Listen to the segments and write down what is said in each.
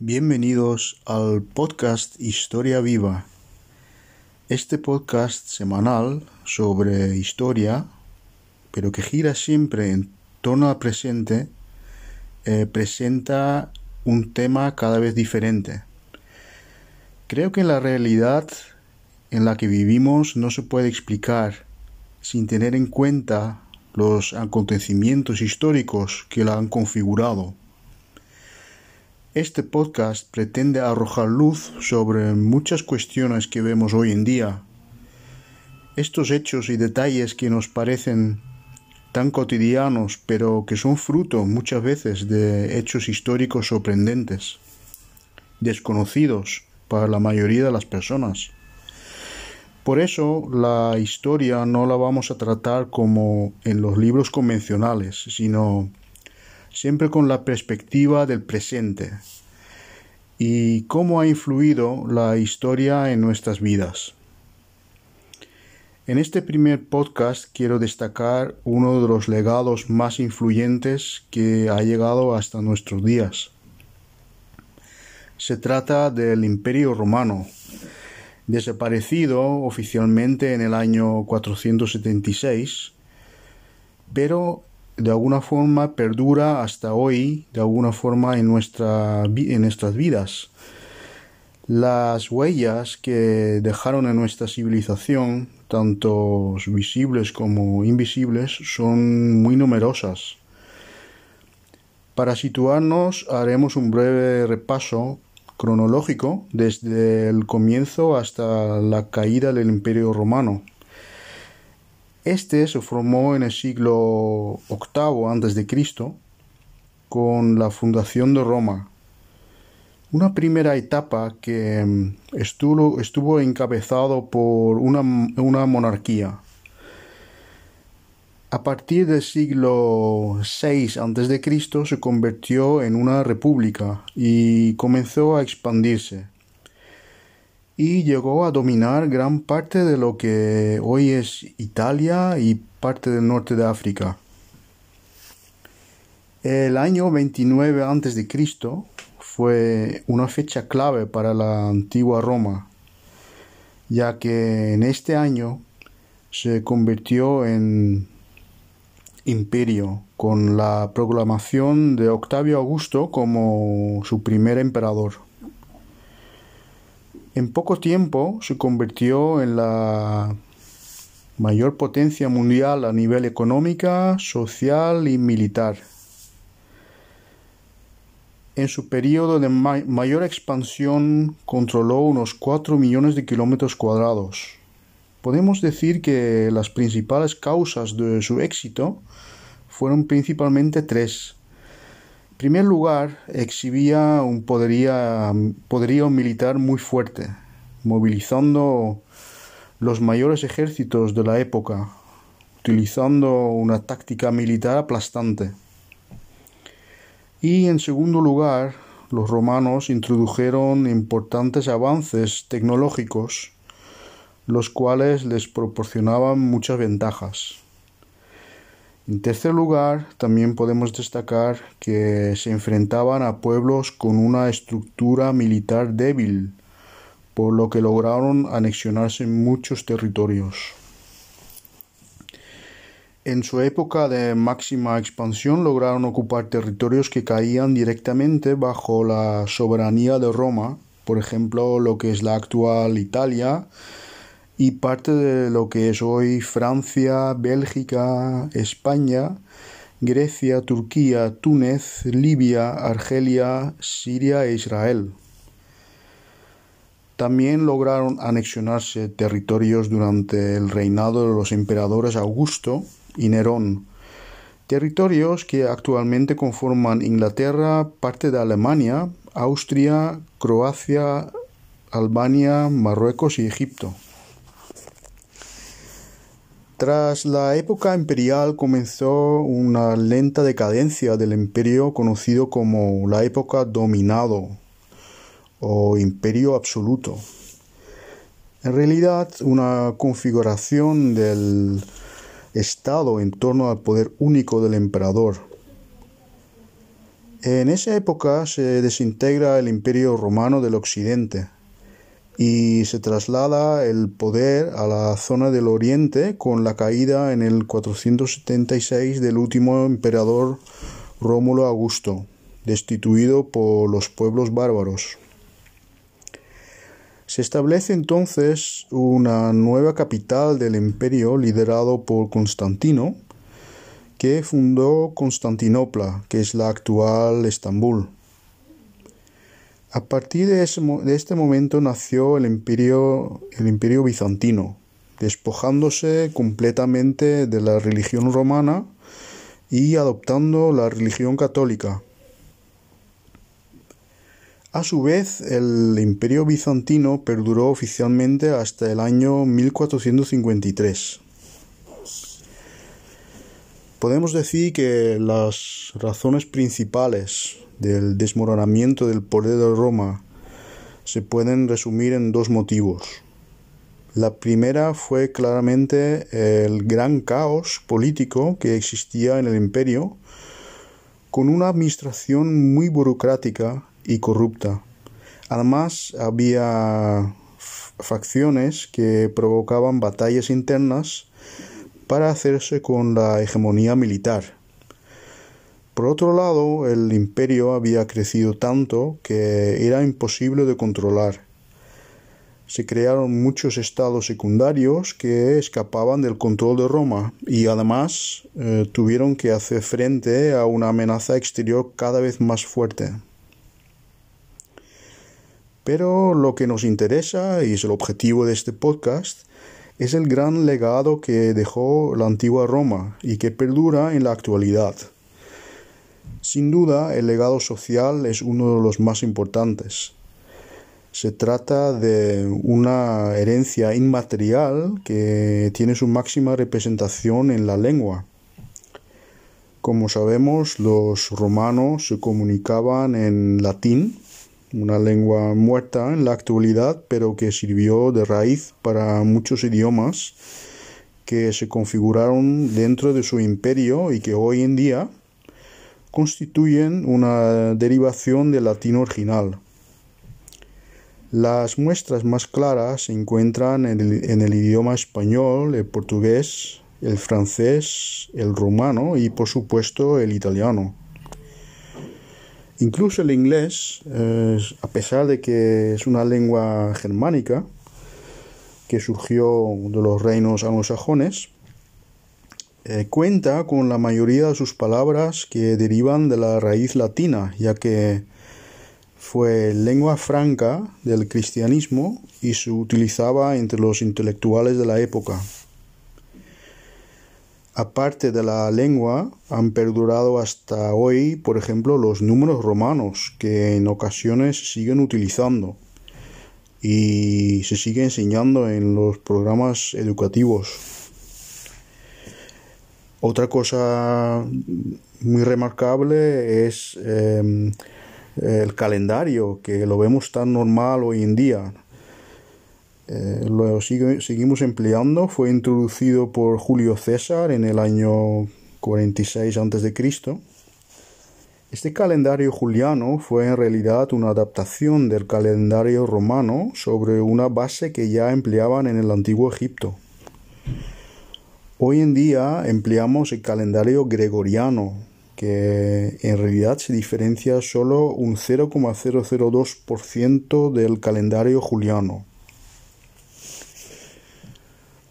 Bienvenidos al podcast Historia Viva. Este podcast semanal sobre historia, pero que gira siempre en torno al presente, eh, presenta un tema cada vez diferente. Creo que la realidad en la que vivimos no se puede explicar sin tener en cuenta los acontecimientos históricos que la han configurado. Este podcast pretende arrojar luz sobre muchas cuestiones que vemos hoy en día. Estos hechos y detalles que nos parecen tan cotidianos, pero que son fruto muchas veces de hechos históricos sorprendentes, desconocidos para la mayoría de las personas. Por eso la historia no la vamos a tratar como en los libros convencionales, sino siempre con la perspectiva del presente y cómo ha influido la historia en nuestras vidas. En este primer podcast quiero destacar uno de los legados más influyentes que ha llegado hasta nuestros días. Se trata del Imperio Romano, desaparecido oficialmente en el año 476, pero de alguna forma perdura hasta hoy, de alguna forma en, nuestra, en nuestras vidas. Las huellas que dejaron en nuestra civilización, tanto visibles como invisibles, son muy numerosas. Para situarnos haremos un breve repaso cronológico desde el comienzo hasta la caída del Imperio Romano. Este se formó en el siglo VIII a.C. con la fundación de Roma. Una primera etapa que mm, estuvo, estuvo encabezado por una, una monarquía. A partir del siglo VI a.C. se convirtió en una república y comenzó a expandirse. Y llegó a dominar gran parte de lo que hoy es Italia y parte del norte de África. El año 29 a.C. fue una fecha clave para la antigua Roma, ya que en este año se convirtió en imperio, con la proclamación de Octavio Augusto como su primer emperador. En poco tiempo se convirtió en la mayor potencia mundial a nivel económica, social y militar. En su periodo de mayor expansión controló unos 4 millones de kilómetros cuadrados, podemos decir que las principales causas de su éxito fueron principalmente tres. Primer lugar, exhibía un poderío militar muy fuerte, movilizando los mayores ejércitos de la época, utilizando una táctica militar aplastante. Y en segundo lugar, los romanos introdujeron importantes avances tecnológicos los cuales les proporcionaban muchas ventajas. En tercer lugar, también podemos destacar que se enfrentaban a pueblos con una estructura militar débil, por lo que lograron anexionarse muchos territorios. En su época de máxima expansión lograron ocupar territorios que caían directamente bajo la soberanía de Roma, por ejemplo lo que es la actual Italia, y parte de lo que es hoy Francia, Bélgica, España, Grecia, Turquía, Túnez, Libia, Argelia, Siria e Israel. También lograron anexionarse territorios durante el reinado de los emperadores Augusto y Nerón, territorios que actualmente conforman Inglaterra, parte de Alemania, Austria, Croacia, Albania, Marruecos y Egipto. Tras la época imperial comenzó una lenta decadencia del imperio conocido como la época dominado o imperio absoluto. En realidad, una configuración del Estado en torno al poder único del emperador. En esa época se desintegra el imperio romano del occidente y se traslada el poder a la zona del oriente con la caída en el 476 del último emperador Rómulo Augusto, destituido por los pueblos bárbaros. Se establece entonces una nueva capital del imperio liderado por Constantino, que fundó Constantinopla, que es la actual Estambul. A partir de, este momento nació el imperio, el imperio bizantino, despojándose completamente de la religión romana y adoptando la religión católica. A su vez, el imperio bizantino perduró oficialmente hasta el año 1453. Podemos decir que las razones principales del desmoronamiento del poder de Roma se pueden resumir en dos motivos. La primera fue claramente el gran caos político que existía en el imperio, con una administración muy burocrática y corrupta. Además, había facciones que provocaban batallas internas para hacerse con la hegemonía militar. Por otro lado, el imperio había crecido tanto que era imposible de controlar. Se crearon muchos estados secundarios que escapaban del control de Roma y además eh, tuvieron que hacer frente a una amenaza exterior cada vez más fuerte. Pero lo que nos interesa, y es el objetivo de este podcast, es el gran legado que dejó la antigua Roma y que perdura en la actualidad. Sin duda, el legado social es uno de los más importantes. Se trata de una herencia inmaterial que tiene su máxima representación en la lengua. Como sabemos, los romanos se comunicaban en latín, una lengua muerta en la actualidad, pero que sirvió de raíz para muchos idiomas que se configuraron dentro de su imperio y que hoy en día constituyen una derivación del latín original. Las muestras más claras se encuentran en el, idioma español, el portugués, el francés, el romano y por supuesto el italiano. Incluso el inglés, a pesar de que es una lengua germánica que surgió de los reinos anglosajones, eh, cuenta con la mayoría de sus palabras que derivan de la raíz latina, ya que fue lengua franca del cristianismo y se utilizaba entre los intelectuales de la época. Aparte de la lengua, han perdurado hasta hoy, por ejemplo, los números romanos, que en ocasiones siguen utilizando y se sigue enseñando en los programas educativos. Otra cosa muy remarcable es em, el calendario, que lo vemos tan normal hoy en día. Eh, lo seguimos empleando, fue introducido por Julio César en el año 46 a.C. Este calendario juliano fue en realidad una adaptación del calendario romano sobre una base que ya empleaban en el antiguo Egipto. Hoy en día empleamos el calendario gregoriano, que en realidad se diferencia solo un 0,002% del calendario juliano.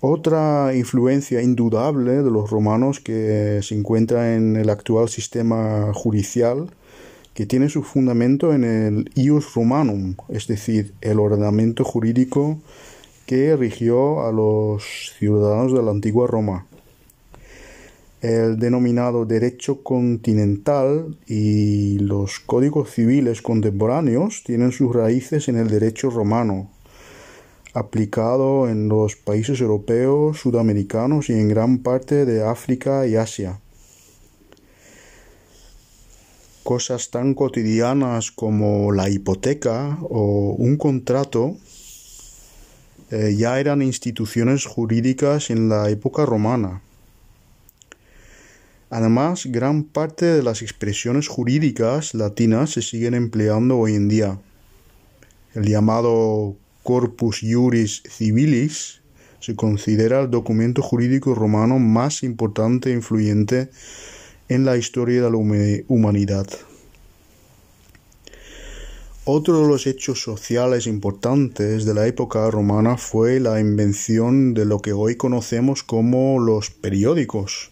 Otra influencia indudable de los romanos que se encuentra en el actual sistema judicial, que tiene su fundamento en el ius romanum, es decir, el ordenamiento jurídico que rigió a los ciudadanos de la antigua Roma. El denominado derecho continental y los códigos civiles contemporáneos tienen sus raíces en el derecho romano, aplicado en los países europeos, sudamericanos y en gran parte de África y Asia. Cosas tan cotidianas como la hipoteca o un contrato eh, ya eran instituciones jurídicas en la época romana. Además, gran parte de las expresiones jurídicas latinas se siguen empleando hoy en día. El llamado Corpus Juris Civilis se considera el documento jurídico romano más importante e influyente en la historia de la humanidad. Otro de los hechos sociales importantes de la época romana fue la invención de lo que hoy conocemos como los periódicos.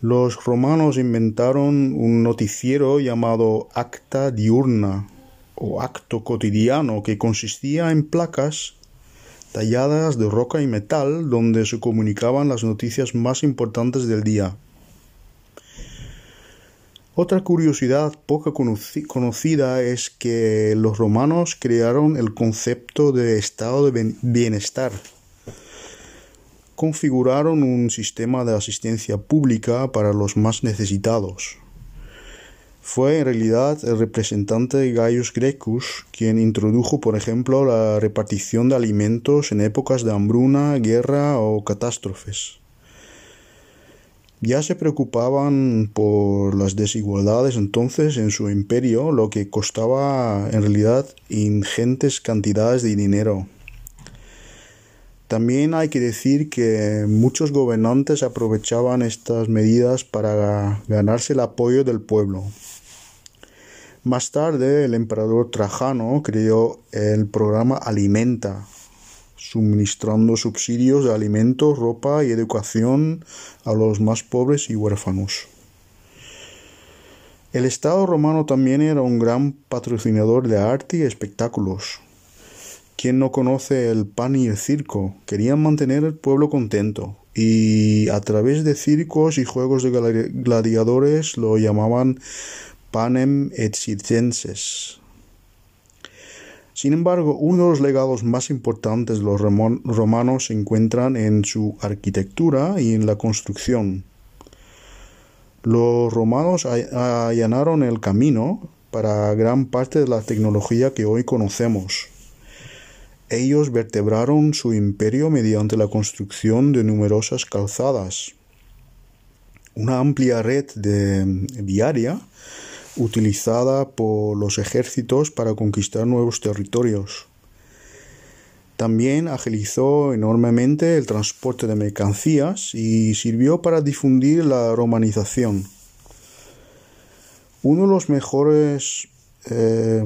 Los romanos inventaron un noticiero llamado acta diurna o acto cotidiano que consistía en placas talladas de roca y metal donde se comunicaban las noticias más importantes del día. Otra curiosidad poco conocida es que los romanos crearon el concepto de estado de bienestar. Configuraron un sistema de asistencia pública para los más necesitados. Fue en realidad el representante Gaius Gracchus quien introdujo, por ejemplo, la repartición de alimentos en épocas de hambruna, guerra o catástrofes ya se preocupaban por las desigualdades entonces en su imperio, lo que costaba en realidad ingentes cantidades de dinero. También hay que decir que muchos gobernantes aprovechaban estas medidas para ganarse el apoyo del pueblo. Más tarde, el emperador Trajano creó el programa Alimenta, suministrando subsidios de alimentos, ropa y educación a los más pobres y huérfanos. El Estado romano también era un gran patrocinador de arte y espectáculos. ¿Quién no conoce el pan y el circo? Querían mantener el pueblo contento y a través de circos y juegos de gladiadores lo llamaban panem et circenses, sin embargo, uno de los legados más importantes de los romanos se encuentran en su arquitectura y en la construcción. Los romanos allanaron el camino para gran parte de la tecnología que hoy conocemos. Ellos vertebraron su imperio mediante la construcción de numerosas calzadas, una amplia red de viaria utilizada por los ejércitos para conquistar nuevos territorios. También agilizó enormemente el transporte de mercancías y sirvió para difundir la romanización. Uno de los mejores eh,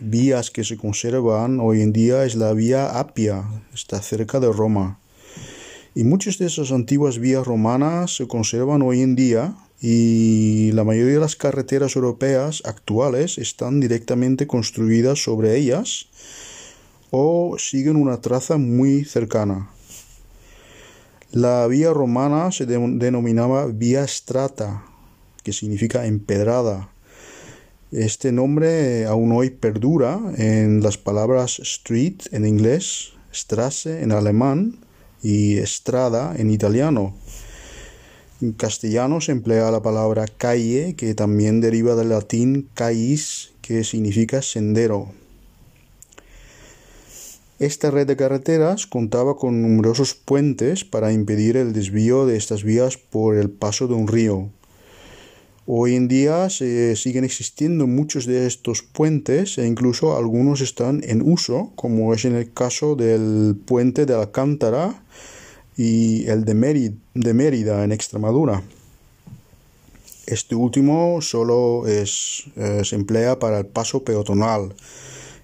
vías que se conservan hoy en día es la vía Apia, está cerca de Roma. Y muchas de esas antiguas vías romanas se conservan hoy en día y la mayoría de las carreteras europeas actuales están directamente construidas sobre ellas o siguen una traza muy cercana. La vía romana se denominaba vía strata, que significa empedrada. Este nombre aún hoy perdura en las palabras street en inglés, strasse en alemán y strada en italiano. En castellano se emplea la palabra calle, que también deriva del latín cais, que significa sendero. Esta red de carreteras contaba con numerosos puentes para impedir el desvío de estas vías por el paso de un río. Hoy en día se siguen existiendo muchos de estos puentes e incluso algunos están en uso, como es en el caso del puente de Alcántara y el de Mérida, en Extremadura. Este último solo es, eh, se emplea para el paso peatonal,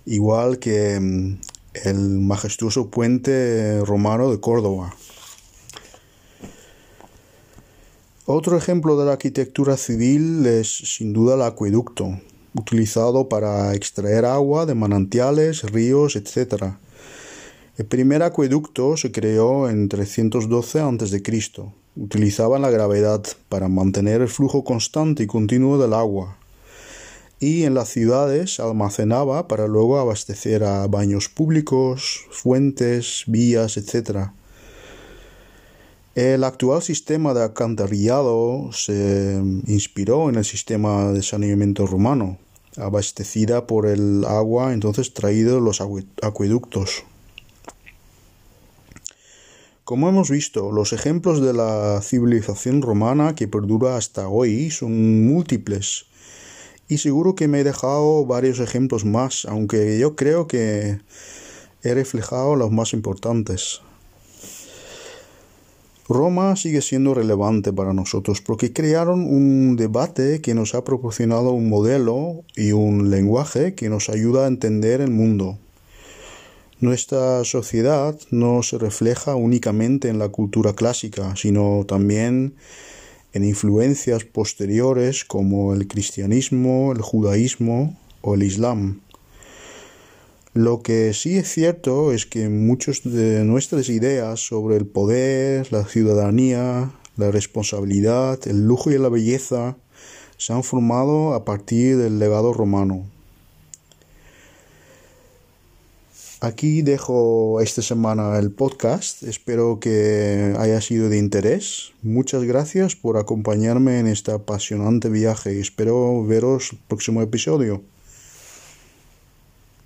igual que mm, el majestuoso puente romano de Córdoba. Otro ejemplo de la arquitectura civil es sin duda el acueducto, utilizado para extraer agua de manantiales, ríos, etc. El primer acueducto se creó en 312 a.C. Utilizaba la gravedad para mantener el flujo constante y continuo del agua. Y en las ciudades almacenaba para luego abastecer a baños públicos, fuentes, vías, etc. El actual sistema de alcantarillado se inspiró en el sistema de saneamiento romano, abastecida por el agua entonces traído de los acueductos. Como hemos visto, los ejemplos de la civilización romana que perdura hasta hoy son múltiples. Y seguro que me he dejado varios ejemplos más, aunque yo creo que he reflejado los más importantes. Roma sigue siendo relevante para nosotros porque crearon un debate que nos ha proporcionado un modelo y un lenguaje que nos ayuda a entender el mundo. Nuestra sociedad no se refleja únicamente en la cultura clásica, sino también en influencias posteriores como el cristianismo, el judaísmo o el islam. Lo que sí es cierto es que muchas de nuestras ideas sobre el poder, la ciudadanía, la responsabilidad, el lujo y la belleza se han formado a partir del legado romano. Aquí dejo esta semana el podcast. Espero que haya sido de interés. Muchas gracias por acompañarme en este apasionante viaje y espero veros el próximo episodio.